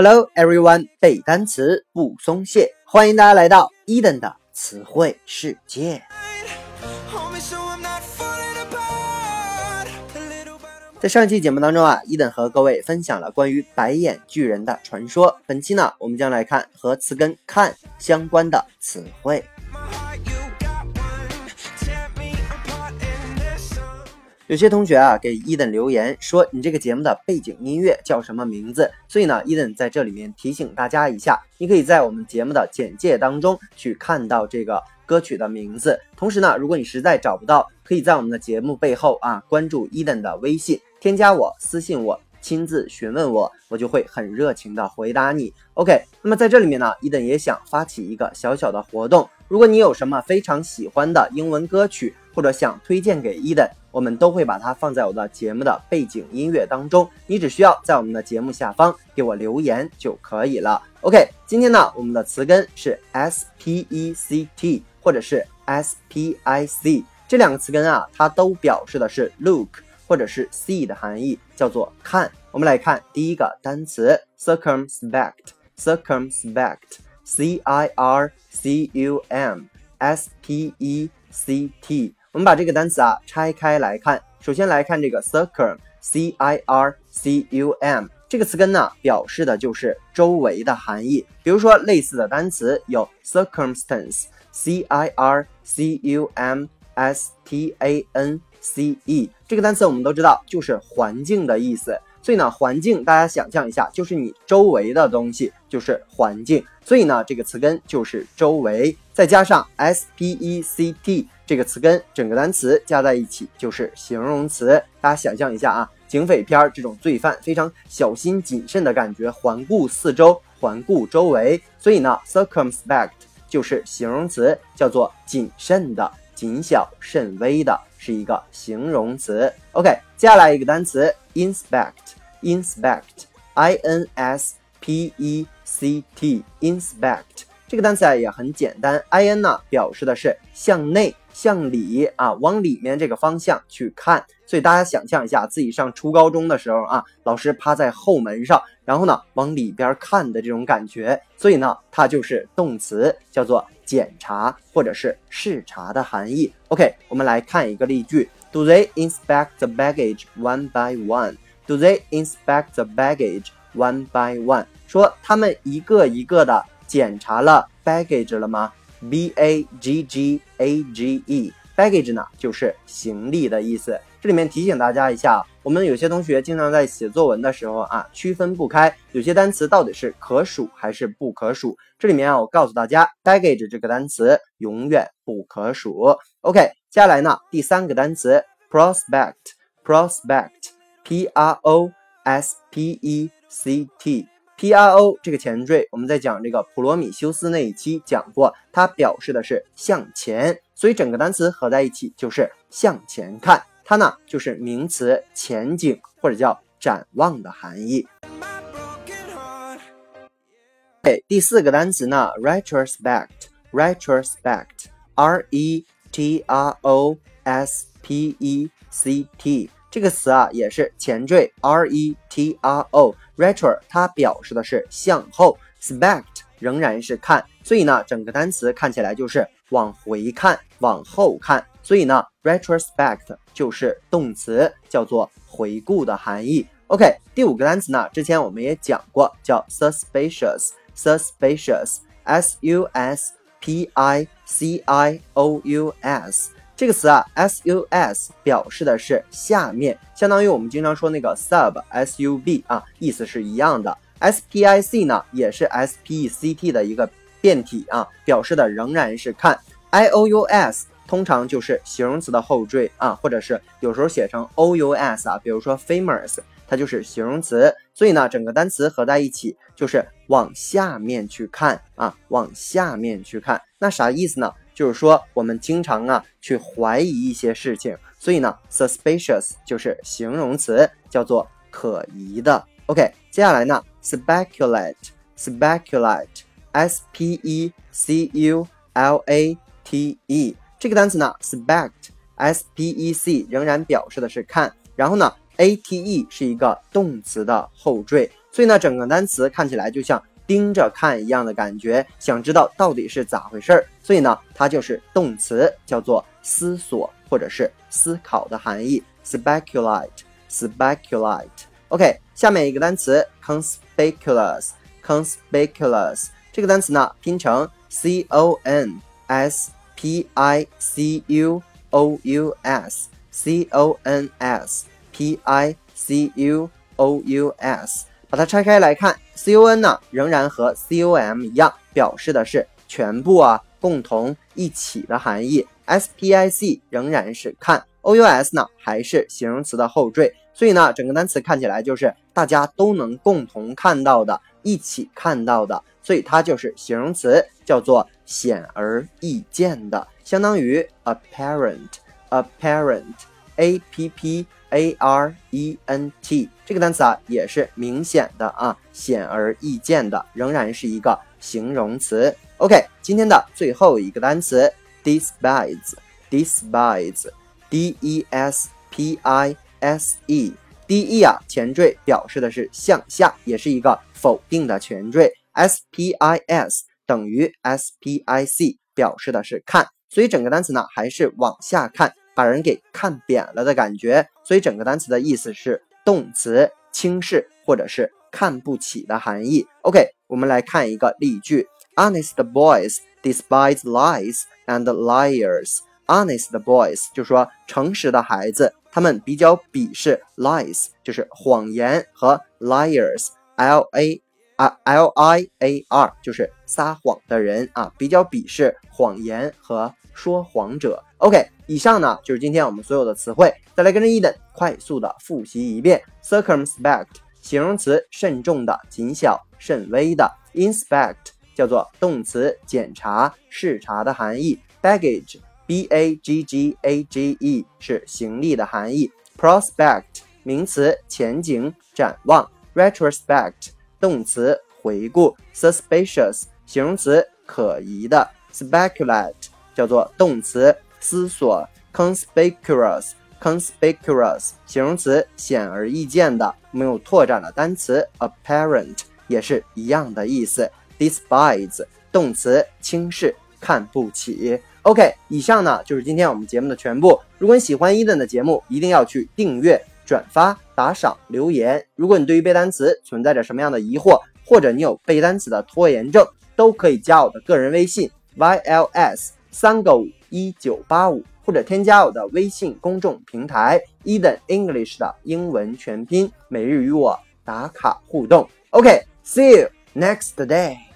Hello everyone，背单词不松懈，欢迎大家来到伊登的词汇世界。在上期节目当中啊，伊登和各位分享了关于白眼巨人的传说。本期呢，我们将来看和词根看相关的词汇。有些同学啊给伊登留言说，你这个节目的背景音乐叫什么名字？所以呢，伊登在这里面提醒大家一下，你可以在我们节目的简介当中去看到这个歌曲的名字。同时呢，如果你实在找不到，可以在我们的节目背后啊关注伊登的微信，添加我，私信我。亲自询问我，我就会很热情的回答你。OK，那么在这里面呢，伊登也想发起一个小小的活动。如果你有什么非常喜欢的英文歌曲，或者想推荐给伊登，我们都会把它放在我的节目的背景音乐当中。你只需要在我们的节目下方给我留言就可以了。OK，今天呢，我们的词根是 s p e c t 或者是 s p i c 这两个词根啊，它都表示的是 look。或者是 see 的含义叫做看。我们来看第一个单词 circumspect，circumspect，c i r c u m s p e c t。我们把这个单词啊拆开来看，首先来看这个 circum，c i r c u m 这个词根呢，表示的就是周围的含义。比如说类似的单词有 circumstance，c i r c u m s t a n。C E 这个单词我们都知道，就是环境的意思。所以呢，环境大家想象一下，就是你周围的东西，就是环境。所以呢，这个词根就是周围，再加上 S P E C T 这个词根，整个单词加在一起就是形容词。大家想象一下啊，警匪片这种罪犯非常小心谨慎的感觉，环顾四周，环顾周围。所以呢，circumspect 就是形容词，叫做谨慎的。谨小慎微的是一个形容词。OK，接下来一个单词 inspect，inspect，i n s p e c t，inspect 这个单词啊也很简单，i n 呢表示的是向内、向里啊，往里面这个方向去看。所以大家想象一下，自己上初高中的时候啊，老师趴在后门上，然后呢往里边看的这种感觉。所以呢，它就是动词，叫做。检查或者是视察的含义。OK，我们来看一个例句：Do they inspect the baggage one by one？Do they inspect the baggage one by one？说他们一个一个的检查了 baggage 了吗？B A G G A G E。baggage 呢，就是行李的意思。这里面提醒大家一下，我们有些同学经常在写作文的时候啊，区分不开有些单词到底是可数还是不可数。这里面啊，我告诉大家，baggage 这个单词永远不可数。OK，接下来呢，第三个单词 prospect，prospect，P R O S P E C T，P pro 这个前缀，我们在讲这个普罗米修斯那一期讲过，它表示的是向前。所以整个单词合在一起就是向前看，它呢就是名词前景或者叫展望的含义。哎，第四个单词呢，retrospect，retrospect，r e t r o s p e c t 这个词啊也是前缀，r e t r o retro 它表示的是向后，spect 仍然是看，所以呢整个单词看起来就是。往回看，往后看，所以呢，retrospect 就是动词，叫做回顾的含义。OK，第五个单词呢，之前我们也讲过，叫 suspicious，suspicious，s u s p i c i o u s 这个词啊，s u s 表示的是下面，相当于我们经常说那个 sub s u b 啊，意思是一样的。s p i c 呢，也是 s p e c t 的一个。变体啊，表示的仍然是看。i o u s 通常就是形容词的后缀啊，或者是有时候写成 o u s 啊，比如说 famous，它就是形容词。所以呢，整个单词合在一起就是往下面去看啊，往下面去看。那啥意思呢？就是说我们经常啊去怀疑一些事情，所以呢，suspicious 就是形容词，叫做可疑的。OK，接下来呢，speculate，speculate。S P E C U L A T E 这个单词呢，spect S P E C 仍然表示的是看，然后呢 ate 是一个动词的后缀，所以呢，整个单词看起来就像盯着看一样的感觉，想知道到底是咋回事儿，所以呢，它就是动词，叫做思索或者是思考的含义，speculate，speculate。OK，下面一个单词 conspicuous，conspicuous 这个单词呢拼成 c o n s p i c u o u s，c o n s。p i c u o u s，把它拆开来看，c o n 呢仍然和 c o m 一样，表示的是全部啊、共同、一起的含义。s p i c 仍然是看，o u s 呢还是形容词的后缀，所以呢整个单词看起来就是大家都能共同看到的，一起看到的，所以它就是形容词，叫做显而易见的，相当于 apparent，apparent，a p p。A r e n t 这个单词啊，也是明显的啊，显而易见的，仍然是一个形容词。OK，今天的最后一个单词，despise，despise，d e s p i s e，d e 啊前缀表示的是向下，也是一个否定的前缀，s p i s 等于 s p i c，表示的是看，所以整个单词呢还是往下看。把人给看扁了的感觉，所以整个单词的意思是动词轻视或者是看不起的含义。OK，我们来看一个例句：Honest boys despise lies and liars. Honest boys 就说诚实的孩子，他们比较鄙视 lies，就是谎言和 liars，l a 啊 l i a r 就是撒谎的人啊，比较鄙视谎言和说谎者。OK。以上呢就是今天我们所有的词汇，再来跟着 Eden 快速的复习一遍。Circumspect 形容词，慎重的、谨小慎微的。Inspect 叫做动词，检查、视察的含义。Baggage b a g g a g e 是行李的含义。Prospect 名词，前景、展望。Retrospect 动词，回顾。Suspicious 形容词，可疑的。Speculate 叫做动词。思索，conspicuous，conspicuous 形容词，显而易见的。没有拓展的单词 apparent，也是一样的意思。despise 动词，轻视，看不起。OK，以上呢就是今天我们节目的全部。如果你喜欢伊顿的节目，一定要去订阅、转发、打赏、留言。如果你对于背单词存在着什么样的疑惑，或者你有背单词的拖延症，都可以加我的个人微信 yls 三个五。一九八五，或者添加我的微信公众平台 Eden English 的英文全拼，每日与我打卡互动。OK，see you next day。